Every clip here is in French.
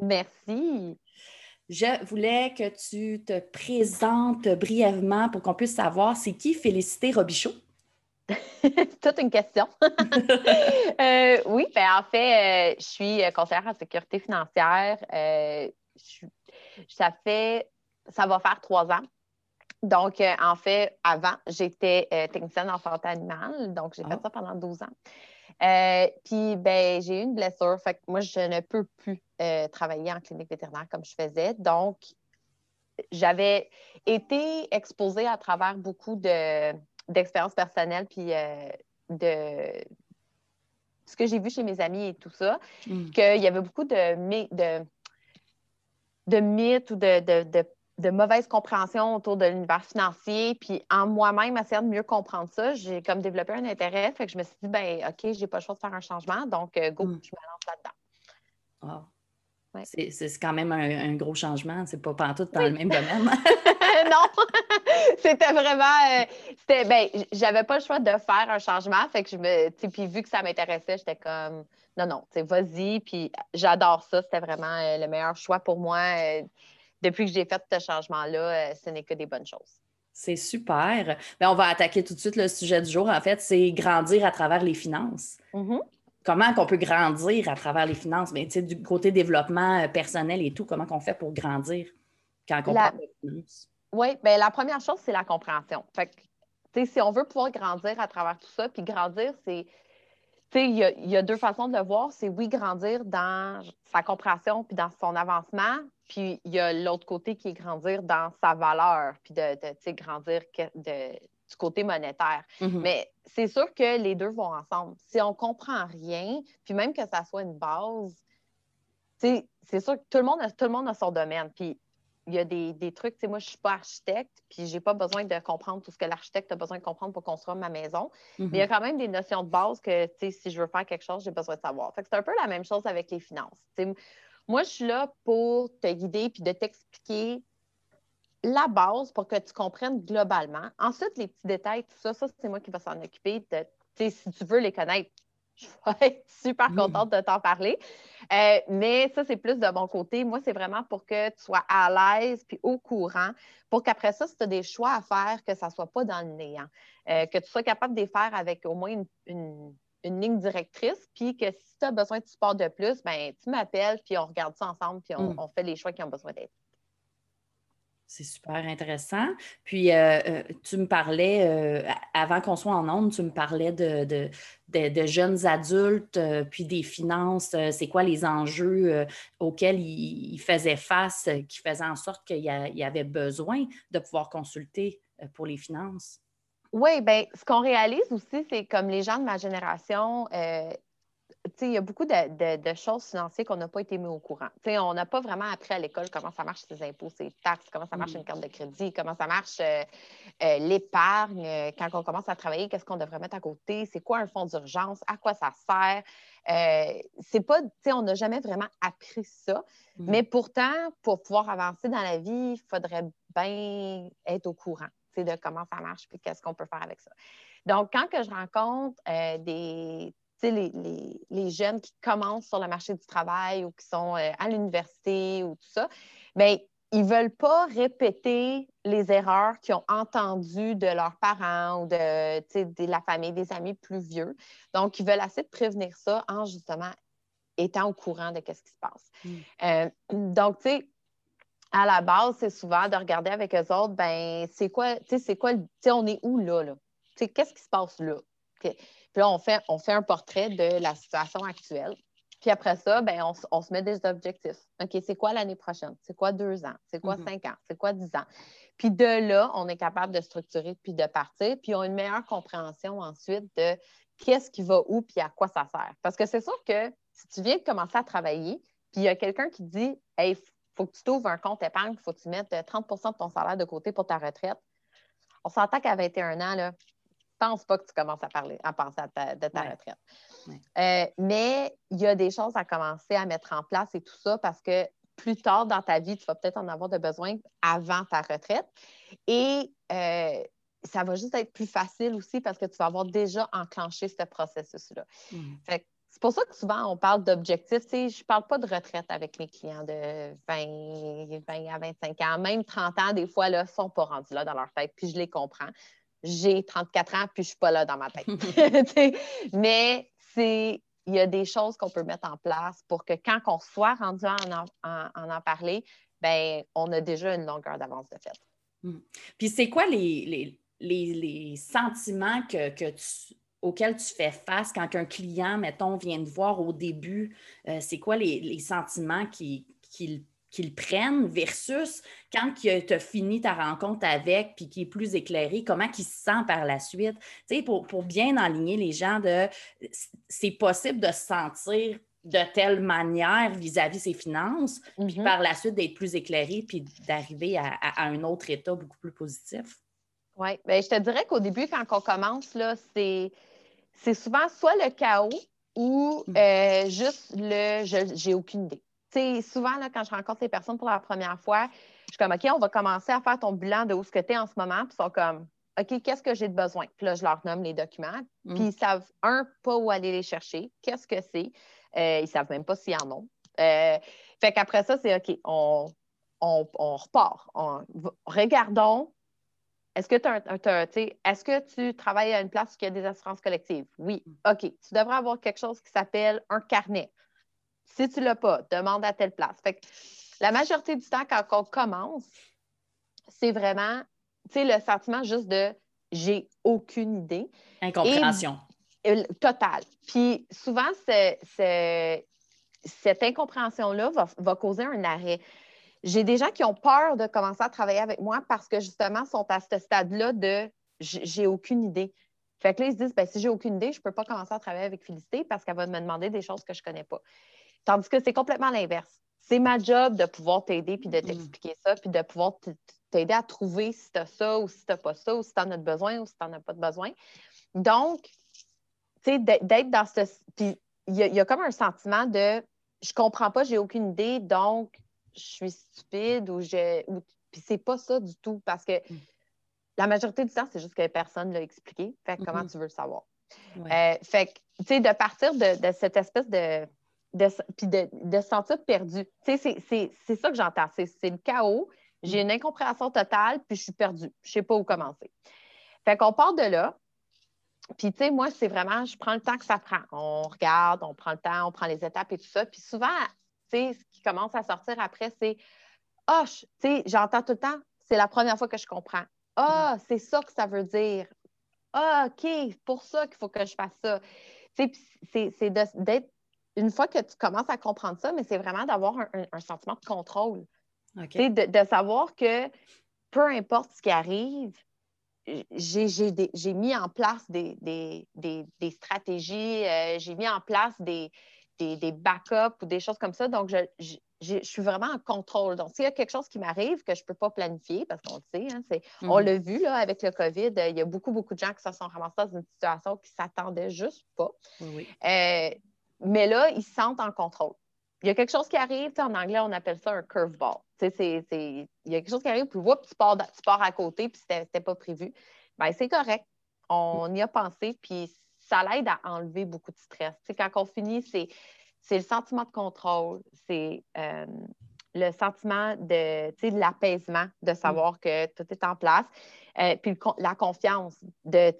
Merci. Je voulais que tu te présentes brièvement pour qu'on puisse savoir c'est qui Félicité Robichaud. Toute une question. Euh, oui, ben en fait, euh, je suis conseillère en sécurité financière. Euh, ça fait, ça va faire trois ans. Donc, en fait, avant, j'étais technicienne en santé animale. Donc, j'ai fait ah. ça pendant 12 ans. Puis, ben, j'ai eu une blessure. Fait que moi, je ne peux plus euh, travailler en clinique vétérinaire comme je faisais. Donc, j'avais été exposée à travers beaucoup d'expériences personnelles, puis euh, de ce que j'ai vu chez mes amis et tout ça, mm. qu'il y avait beaucoup de, de, de mythes ou de, de, de mauvaise compréhension autour de l'univers financier. Puis en moi-même, essayant de mieux comprendre ça, j'ai comme développé un intérêt. Fait que je me suis dit, ben OK, j'ai pas le choix de faire un changement. Donc, euh, go, mm. je me lance là-dedans. C'est quand même un, gros changement. C'est pas partout dans le même domaine. non, c'était vraiment. Euh, ben, j'avais pas le choix de faire un changement. Fait que je me. Puis vu que ça m'intéressait, j'étais comme non, non, vas-y. Puis j'adore ça. C'était vraiment euh, le meilleur choix pour moi. Euh, depuis que j'ai fait ce changement-là, ce n'est que des bonnes choses. C'est super. Ben, on va attaquer tout de suite le sujet du jour. En fait, c'est grandir à travers les finances. Mm-hmm comment qu'on peut grandir à travers les finances, mais du côté développement euh, personnel et tout, comment qu'on fait pour grandir quand on parle de finances? Oui, bien, la première chose, c'est la compréhension. Fait que, si on veut pouvoir grandir à travers tout ça, puis grandir, c'est. Il y, y, a deux façons de le voir. C'est oui, grandir dans sa compréhension puis dans son avancement. Puis il y a l'autre côté qui est grandir dans sa valeur, puis de, de grandir de, du côté monétaire. Mm-hmm. Mais c'est sûr que les deux vont ensemble. Si on comprend rien, puis même que ça soit une base, c'est sûr que tout le, monde a, tout le monde a son domaine. Puis il y a des, des trucs, moi, je ne suis pas architecte, puis je n'ai pas besoin de comprendre tout ce que l'architecte a besoin de comprendre pour construire ma maison. Mais il y a mm-hmm. quand même des notions de base que, si je veux faire quelque chose, j'ai besoin de savoir. c'est un peu la même chose avec les finances. Moi, je suis là pour te guider puis de t'expliquer la base pour que tu comprennes globalement. Ensuite, les petits détails, tout ça, ça, c'est moi qui vais s'en occuper. De, si tu veux les connaître, je vais être super contente de t'en parler. Euh, mais ça, c'est plus de mon côté. Moi, c'est vraiment pour que tu sois à l'aise puis au courant, pour qu'après ça, si tu as des choix à faire, que ça ne soit pas dans le néant. Euh, que tu sois capable de les faire avec au moins une, ligne directrice, puis que si tu as besoin de support de plus, ben tu m'appelles, puis on regarde ça ensemble, puis on, mm. on fait les choix qui ont besoin d'être. C'est super intéressant. Puis, euh, euh, tu me parlais, euh, avant qu'on soit en onde, tu me parlais de, de, jeunes adultes, puis des finances. c'est quoi les enjeux auxquels ils, faisaient face, qui faisaient en sorte qu'il y, avait besoin de pouvoir consulter pour les finances? Oui, bien, ce qu'on réalise aussi, c'est comme les gens de ma génération, il y a beaucoup de, choses financières qu'on n'a pas été mis au courant. on n'a pas vraiment appris à l'école comment ça marche ses impôts, ses taxes, comment ça marche une carte de crédit, comment ça marche euh, euh, l'épargne. Euh, quand on commence à travailler, qu'est-ce qu'on devrait mettre à côté? C'est quoi un fonds d'urgence? À quoi ça sert? c'est pas, on n'a jamais vraiment appris ça. Mm. Mais pourtant, pour pouvoir avancer dans la vie, il faudrait bien être au courant de comment ça marche et qu'est-ce qu'on peut faire avec ça. Donc, quand que je rencontre des les, jeunes qui commencent sur le marché du travail ou qui sont euh, à l'université ou tout ça, bien, ils ne veulent pas répéter les erreurs qu'ils ont entendues de leurs parents ou de, de, la famille, des amis plus vieux. Donc, ils veulent assez de prévenir ça en justement étant au courant de ce qui se passe. Mm. Euh, donc, tu sais, à la base, c'est souvent de regarder avec eux autres, ben c'est quoi, tu sais, c'est quoi, tu sais, on est où là, là? Tu sais, qu'est-ce qui se passe là? Puis là, on fait, on fait un portrait de la situation actuelle. Puis après ça, ben, on, se met des objectifs. OK, c'est quoi l'année prochaine? C'est quoi deux ans? C'est quoi mm-hmm. cinq ans? C'est quoi dix ans? Puis de là, on est capable de structurer puis de partir. Puis on a une meilleure compréhension ensuite de qu'est-ce qui va où puis à quoi ça sert. Parce que c'est sûr que si tu viens de commencer à travailler, puis il y a quelqu'un qui dit Hey, faut que tu t'ouvres un compte épargne, il faut que tu mettes 30% de ton salaire de côté pour ta retraite. On s'entend qu'à 21 ans, là, pense pas que tu commences à parler, à penser de ta retraite. Euh, mais il y a des choses à commencer à mettre en place et tout ça parce que plus tard dans ta vie, tu vas peut-être en avoir de besoin avant ta retraite. Et euh, ça va juste être plus facile aussi parce que tu vas avoir déjà enclenché ce processus-là. Mm. C'est pour ça que souvent on parle d'objectifs. je ne parle pas de retraite avec mes clients de 20, 20 à 25 ans, même 30 ans, des fois, ne sont pas rendus là dans leur tête, puis je les comprends. J'ai 34 ans, puis je ne suis pas là dans ma tête. Mais c'est il y a des choses qu'on peut mettre en place pour que quand on soit rendu à en, en, parler, ben on a déjà une longueur d'avance de fait. Hmm. Puis c'est quoi les, les, sentiments que, tu, auxquels tu fais face quand un client, mettons, vient te voir au début? Euh, c'est quoi les, sentiments qu'il qu'ils prennent versus quand tu as fini ta rencontre avec puis qui est plus éclairé, comment il se sent par la suite? Tu sais, pour, bien enligner les gens de c'est possible de se sentir de telle manière vis-à-vis ses finances, puis mm-hmm. par la suite d'être plus éclairé puis d'arriver à, un autre état beaucoup plus positif. Oui, bien, je te dirais qu'au début, quand on commence, là, c'est, c'est souvent soit le chaos ou mm. euh, juste le j'ai aucune idée sais, souvent, là, quand je rencontre les personnes pour la première fois, je suis comme, OK, on va commencer à faire ton bilan de où ce que tu es en ce moment. Puis ils sont comme, OK, qu'est-ce que j'ai de besoin? Puis là, je leur nomme les documents. Mm. Puis ils savent, un, pas où aller les chercher. Qu'est-ce que c'est? Euh, ils ne savent même pas s'ils en ont. Euh, fait qu'après ça, c'est OK, on, on, repart. regardons. Est-ce que, est-ce que tu travailles à une place qui a des assurances collectives? Oui. OK. Tu devrais avoir quelque chose qui s'appelle un carnet. Si tu ne l'as pas, demande à telle place. Fait la majorité du temps, quand on commence, c'est vraiment le sentiment juste de j'ai aucune idée. Incompréhension. totale. Puis souvent, cette incompréhension-là va, causer un arrêt. J'ai des gens qui ont peur de commencer à travailler avec moi parce que justement sont à ce stade-là de j'ai aucune idée. Fait que là, ils se disent ben, si j'ai aucune idée, je ne peux pas commencer à travailler avec Félicité parce qu'elle va me demander des choses que je ne connais pas. Tandis que c'est complètement l'inverse. C'est ma job de pouvoir t'aider puis de mm. t'expliquer ça, puis de pouvoir t'aider à trouver si tu as ça ou si tu n'as pas ça, ou si tu en as besoin ou si tu n'en as pas de besoin. Donc, tu sais, d'être dans ce. Puis, il y, a comme un sentiment de je comprends pas, j'ai aucune idée, donc je suis stupide ou je. puis, c'est pas ça du tout parce que mm. la majorité du temps, c'est juste que personne ne l'a expliqué. Fait que comment tu veux le savoir? Euh, fait que, tu sais, de partir de cette espèce de de, puis de, de se sentir perdu. C'est ça que j'entends. C'est le chaos. J'ai une incompréhension totale, puis je suis perdue. Je ne sais pas où commencer. Fait qu'on part de là. Puis, tu sais, moi, c'est vraiment, je prends le temps que ça prend. On regarde, on prend le temps, on prend les étapes et tout ça. Puis souvent, tu sais, ce qui commence à sortir après, c'est Ah, tu sais, j'entends tout le temps, c'est la première fois que je comprends. Ah, c'est ça que ça veut dire. Ah, OK, pour ça qu'il faut que je fasse ça. C'est d'être une fois que tu commences à comprendre ça, mais c'est vraiment d'avoir un, sentiment de contrôle. De, savoir que peu importe ce qui arrive, j'ai mis en place des, stratégies, euh, j'ai mis en place des, backups ou des choses comme ça. Donc, je, suis vraiment en contrôle. Donc, s'il y a quelque chose qui m'arrive que je ne peux pas planifier, parce qu'on le sait, hein, on mhm. l'a vu là, avec le COVID, il y a beaucoup, beaucoup de gens qui se sont ramassés dans une situation qui ne s'attendaient juste pas. Oui, euh, mais là, ils se sentent en contrôle. Il y a quelque chose qui arrive, en anglais, on appelle ça un curveball. Il y a quelque chose qui arrive, puis tu pars, tu pars à côté, puis c'était pas prévu. Bien, c'est correct. On y a pensé, puis ça l'aide à enlever beaucoup de stress. quand on finit, c'est le sentiment de contrôle, c'est euh, le sentiment de, de l'apaisement, de savoir que tout est en place. Euh, puis la confiance, de,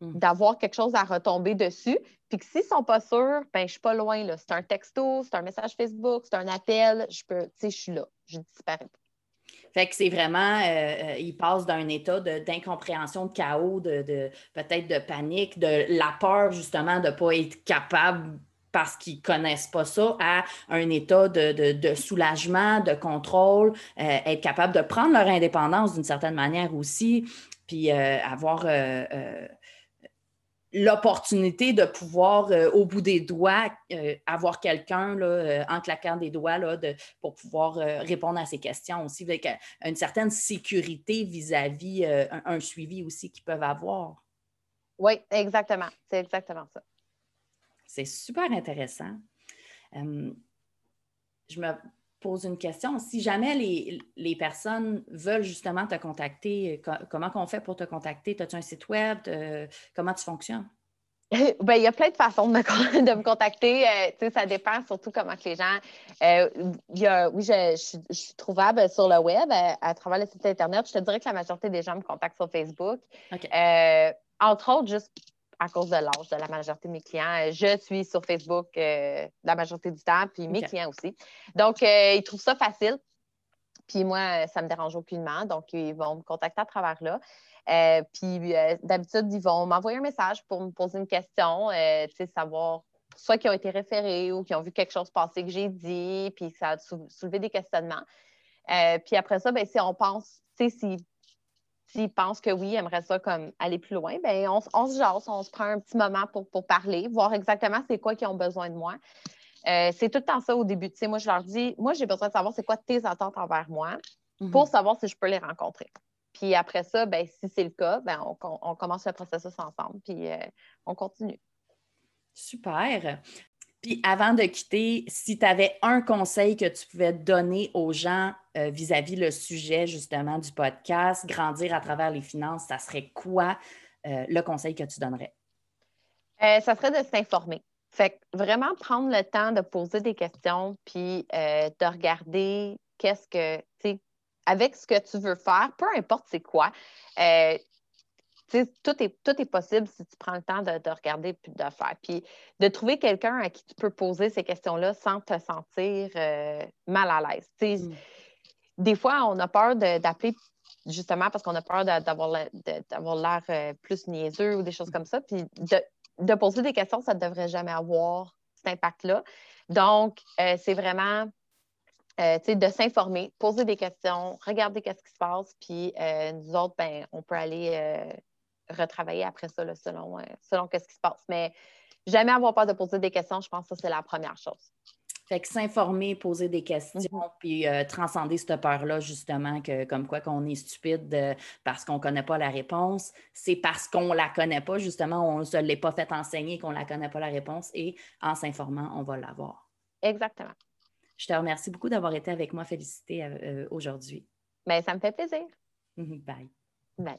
mm. d'avoir quelque chose à retomber dessus. Puis que s'ils ne sont pas sûrs, ben, je ne suis pas loin. Là. C'est un texto, c'est un message Facebook, c'est un appel, je peux, je suis là, je ne disparais pas. Fait que c'est vraiment, euh, euh, ils passent d'un état d'incompréhension, de, chaos, de, peut-être de panique, de la peur justement de ne pas être capable parce qu'ils ne connaissent pas ça, à un état de, soulagement, de contrôle, être capable de prendre leur indépendance d'une certaine manière aussi, puis euh, avoir euh, euh, l'opportunité de pouvoir, euh, au bout des doigts, euh, avoir quelqu'un euh, en claquant des doigts là, de, pour pouvoir répondre à ces questions aussi, avec une certaine sécurité vis-à-vis un, suivi aussi qu'ils peuvent avoir. Oui, exactement. C'est exactement ça. C'est super intéressant. je me pose une question. Si jamais les, les personnes veulent justement te contacter, comment on fait pour te contacter? As-tu un site web? comment tu fonctionnes? Ben, il y a plein de façons de me, de me contacter. Euh, ça dépend surtout comment que les gens. Euh, y a, oui, je, je, suis trouvable sur le web à, à, travers le site Internet. Je te dirais que la majorité des gens me contactent sur Facebook. Euh, entre autres, juste à cause de l'âge de la majorité de mes clients. Je suis sur Facebook la majorité du temps, puis mes clients aussi. Donc, ils trouvent ça facile. Puis moi, ça ne me dérange aucunement. Donc, ils vont me contacter à travers là. Euh, puis euh, d'habitude, ils vont m'envoyer un message pour me poser une question, euh, tu sais, savoir soit qui ont été référés ou qui ont vu quelque chose passer que j'ai dit, puis ça a soulevé des questionnements. puis après ça, ben, si on pense, tu sais, s'ils pensent que oui, ils aimeraient ça comme aller plus loin, ben on, se jase, on se prend un petit moment pour, pour parler, voir exactement c'est quoi qu'ils ont besoin de moi. c'est tout le temps ça au début. Tu sais, moi, je leur dis, moi, j'ai besoin de savoir c'est quoi tes attentes envers moi pour mm-hmm. savoir si je peux les rencontrer. Puis après ça, ben, si c'est le cas, ben, on, commence le processus ensemble, puis euh, on continue. Super. Puis avant de quitter, si tu avais un conseil que tu pouvais donner aux gens euh, vis-à-vis le sujet justement du podcast, grandir à travers les finances, ça serait quoi euh, le conseil que tu donnerais? ça serait de s'informer. Fait que vraiment prendre le temps de poser des questions, puis de regarder qu'est-ce que, tu sais, avec ce que tu veux faire, peu importe c'est quoi. Euh, tout est, tout est possible si tu prends le temps de, regarder et de faire. Puis de trouver quelqu'un à qui tu peux poser ces questions-là sans te sentir euh, mal à l'aise. Mm. Des fois, on a peur d'appeler justement parce qu'on a peur d'avoir l'air euh, plus niaiseux ou des choses comme ça. Puis de, poser des questions, ça ne devrait jamais avoir cet impact-là. Donc, c'est vraiment euh, de s'informer, poser des questions, regarder qu'est-ce qui se passe, puis euh, nous autres, ben, on peut aller euh, retravailler après ça selon, selon qu'est-ce qui se passe. Mais jamais avoir peur de poser des questions, je pense que ça, c'est la première chose. Fait que s'informer, poser des questions, mm-hmm. puis transcender cette peur-là, justement, que comme quoi qu'on est stupide parce qu'on ne connaît pas la réponse, c'est parce qu'on ne la connaît pas, justement, on ne se l'est pas fait enseigner qu'on ne la connaît pas la réponse, et en s'informant, on va l'avoir. Exactement. Je te remercie beaucoup d'avoir été avec moi. Félicité euh, aujourd'hui. Bien, ça me fait plaisir. Bye. Bye.